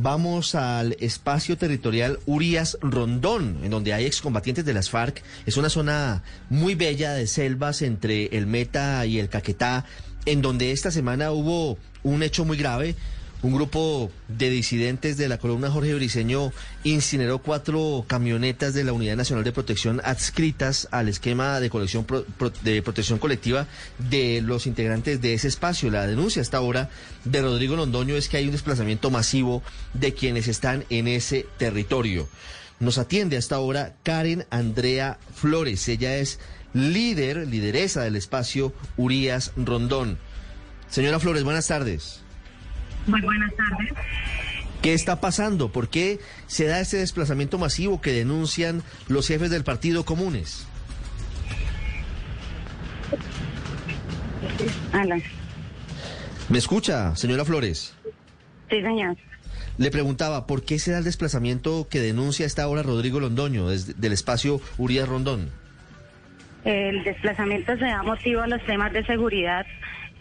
Vamos al espacio territorial Urias Rondón, en donde hay excombatientes de las FARC. Es una zona muy bella de selvas entre el Meta y el Caquetá, en donde esta semana hubo un hecho muy grave. Un grupo de disidentes de la columna Jorge Briceño incineró cuatro camionetas de la Unidad Nacional de Protección adscritas al esquema de, colección de protección colectiva de los integrantes de ese espacio. La denuncia hasta ahora de Rodrigo Londoño es que hay un desplazamiento masivo de quienes están en ese territorio. Nos atiende hasta ahora Karen Andrea Flores. Ella es líder, lideresa del espacio Urias Rondón. Señora Flores, buenas tardes. Muy buenas tardes. ¿Qué está pasando? ¿Por qué se da este desplazamiento masivo que denuncian los jefes del Partido Comunes? Hola. ¿Me escucha, señora Flores? Sí, señor. Le preguntaba, ¿por qué se da el desplazamiento que denuncia esta hora Rodrigo Londoño desde del espacio Urias Rondón? El desplazamiento se da motivo a los temas de seguridad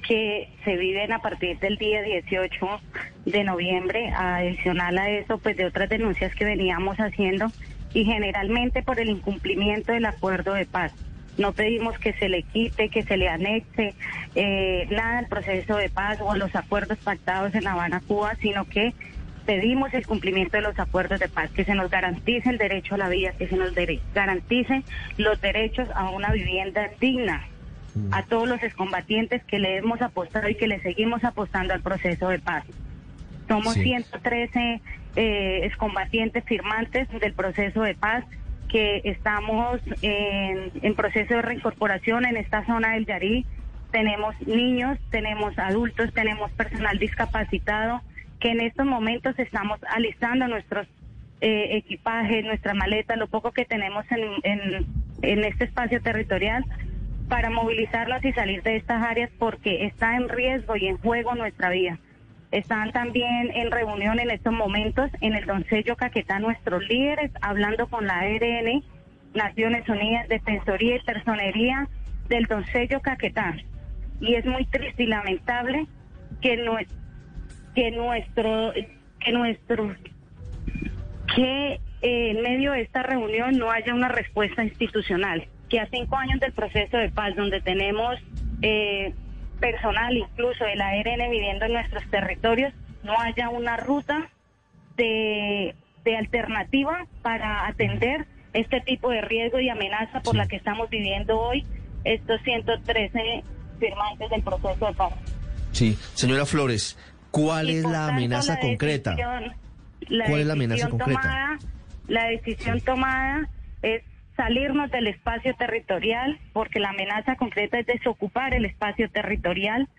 que se viven a partir del día 18 de noviembre, adicional a eso, pues de otras denuncias que veníamos haciendo y generalmente por el incumplimiento del acuerdo de paz. No pedimos que se le quite, que se le anexe eh, nada al proceso de paz o los acuerdos pactados en La Habana, Cuba, sino que pedimos el cumplimiento de los acuerdos de paz, que se nos garantice el derecho a la vida, que se nos garantice los derechos a una vivienda digna a todos los excombatientes que le hemos apostado y que le seguimos apostando al proceso de paz. Somos Sí. 113 eh, excombatientes firmantes del proceso de paz que estamos en, en proceso de reincorporación en esta zona del Yarí. Tenemos niños, tenemos adultos, tenemos personal discapacitado que en estos momentos estamos alistando nuestros eh, equipajes, nuestra maleta, lo poco que tenemos en, en, en este espacio territorial para movilizarnos y salir de estas áreas porque está en riesgo y en juego nuestra vida. Están también en reunión en estos momentos en el Doncello Caquetá nuestros líderes hablando con la ARN, Naciones Unidas, Defensoría y Personería del Doncello Caquetá. Y es muy triste y lamentable que nuestro que nuestro que eh, en medio de esta reunión no haya una respuesta institucional, que a cinco años del proceso de paz, donde tenemos eh, personal incluso de la ARN viviendo en nuestros territorios, no haya una ruta de, de alternativa para atender este tipo de riesgo y amenaza por Sí. la que estamos viviendo hoy estos 113 firmantes del proceso de paz. Sí, señora Flores, ¿cuál es la amenaza la concreta? decisión- ¿Cuál es la amenaza concreta? tomada- la decisión tomada es salirnos del espacio territorial, porque la amenaza concreta es desocupar el espacio territorial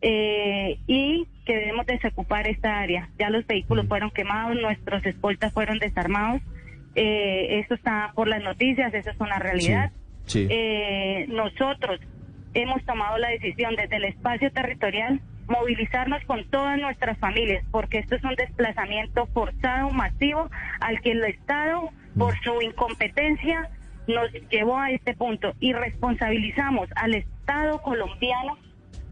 eh, y que debemos desocupar esta área. Ya los vehículos fueron quemados, nuestros escoltas fueron desarmados. Eh, eso está por las noticias, eso es una realidad. Sí, sí. Eh, nosotros hemos tomado la decisión desde el espacio territorial movilizarnos con todas nuestras familias, porque esto es un desplazamiento forzado, masivo, al que el Estado, por su incompetencia, nos llevó a este punto y responsabilizamos al Estado colombiano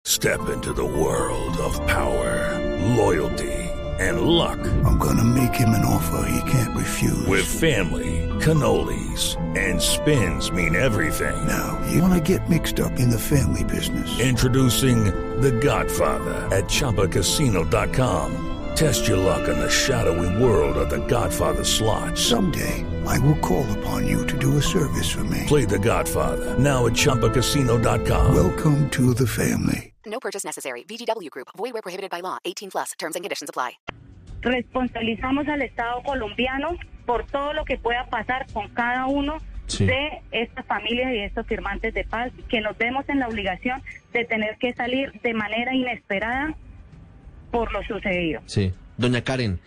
Step into the world of power, loyalty, and luck. I'm gonna make him an offer he can't refuse. With family, cannolis, and spins mean everything. now, you wanna get mixed up in the family business. Introducing The Godfather at ChumbaCasino.com. Test your luck in the shadowy world of The Godfather slot. Someday, I will call upon you to do a service for me. Play The Godfather now at ChumbaCasino.com. Welcome to the family. No purchase necessary. VGW Group. Void where prohibited by law. 18 plus. Terms and conditions apply. responsabilizamos al Estado colombiano por todo lo que pueda pasar con cada uno Sí. de estas familias y estos firmantes de paz, que nos vemos en la obligación de tener que salir de manera inesperada por lo sucedido. Sí. Doña Karen,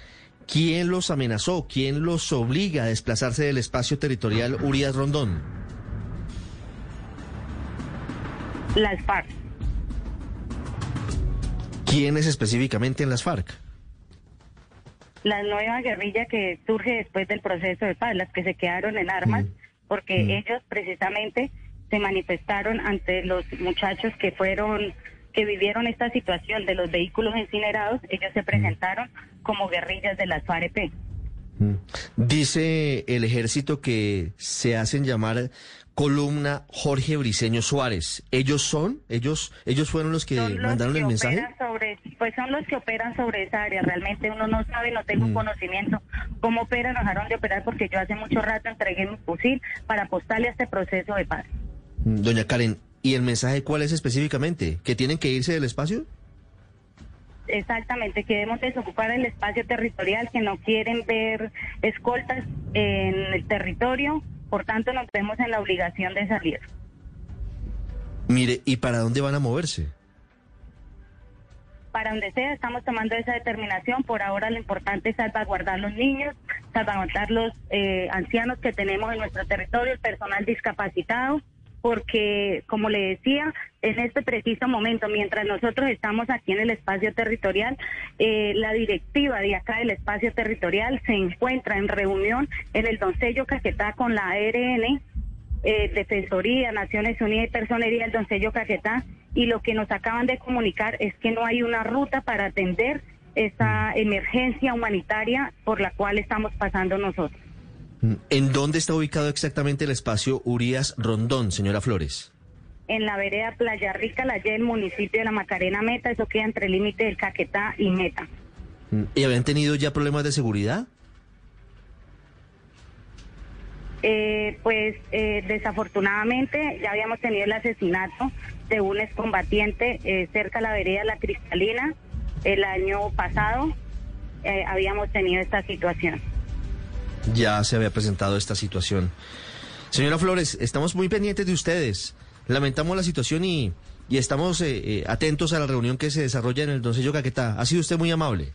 ¿Quién los amenazó? ¿Quién los obliga a desplazarse del espacio territorial Urias Rondón? Las FARC. ¿Quiénes específicamente en las FARC? La nueva guerrilla que surge después del proceso de paz, las que se quedaron en armas, porque ellos precisamente se manifestaron ante los muchachos que fueron que vivieron esta situación de los vehículos incinerados, ellos se presentaron como guerrillas de las FAREP. Mm. Dice el ejército que se hacen llamar columna Jorge Briceño Suárez. ¿Ellos son? ¿Ellos ellos fueron los que los mandaron que el mensaje? Sobre, pues son los que operan sobre esa área. Realmente uno no sabe, no tengo Mm. conocimiento cómo operan, dejaron de operar porque yo hace mucho rato entregué mi fusil para apostarle a este proceso de paz. Mm, Doña Karen, ¿y el mensaje cuál es específicamente? ¿Que tienen que irse del espacio? Exactamente, que debemos desocupar el espacio territorial, que no quieren ver escoltas en el territorio, por tanto nos vemos en la obligación de salir. Mire, ¿y para dónde van a moverse? Para donde sea, estamos tomando esa determinación. Por ahora lo importante es salvaguardar los niños, salvaguardar los eh, ancianos que tenemos en nuestro territorio, el personal discapacitado, porque, como le decía, en este preciso momento, mientras nosotros estamos aquí en el espacio territorial, eh, la directiva de acá del espacio territorial se encuentra en reunión en el Doncello Caquetá con la ARN, eh, Defensoría, Naciones Unidas y Personería del Doncello Caquetá, y lo que nos acaban de comunicar es que no hay una ruta para atender esa emergencia humanitaria por la cual estamos pasando nosotros. ¿En dónde está ubicado exactamente el espacio Urias Rondón, señora Flores? En la vereda Playa Rica, la del municipio de la Macarena Meta, eso queda entre el límite del Caquetá y Meta. Mm, ¿Y habían tenido ya problemas de seguridad? Eh, pues eh, desafortunadamente ya habíamos tenido el asesinato de un excombatiente eh, cerca de la vereda La Cristalina el año pasado. eh, habíamos tenido esta situación. Ya se había presentado esta situación. Señora Flores, estamos muy pendientes de ustedes. Lamentamos la situación y, y estamos eh, eh, atentos a la reunión que se desarrolla en el Doncello Caquetá. Ha sido usted muy amable.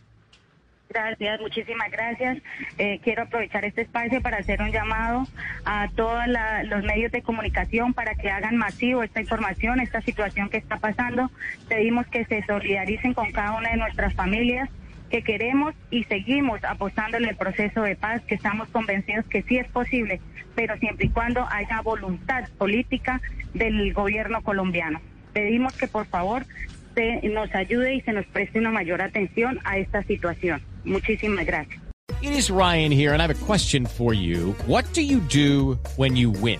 Gracias, muchísimas gracias. Eh, quiero aprovechar este espacio para hacer un llamado a todos los medios de comunicación para que hagan masivo esta información, esta situación que está pasando. Pedimos que se solidaricen con cada una de nuestras familias que queremos y seguimos apostando en el proceso de paz, que estamos convencidos que sí es posible, pero siempre y cuando haya voluntad política del gobierno colombiano. Pedimos que por favor se nos ayude y se nos preste una mayor atención a esta situación. Muchísimas gracias. It is Ryan here, and I have a question for you. What do you do when you win?